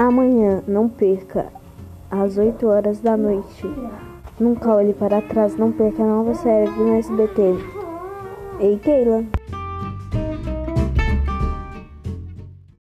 Amanhã, não perca, às 8 horas da noite. Nunca olhe para trás, não perca a nova série do SBT. Ei, Keila!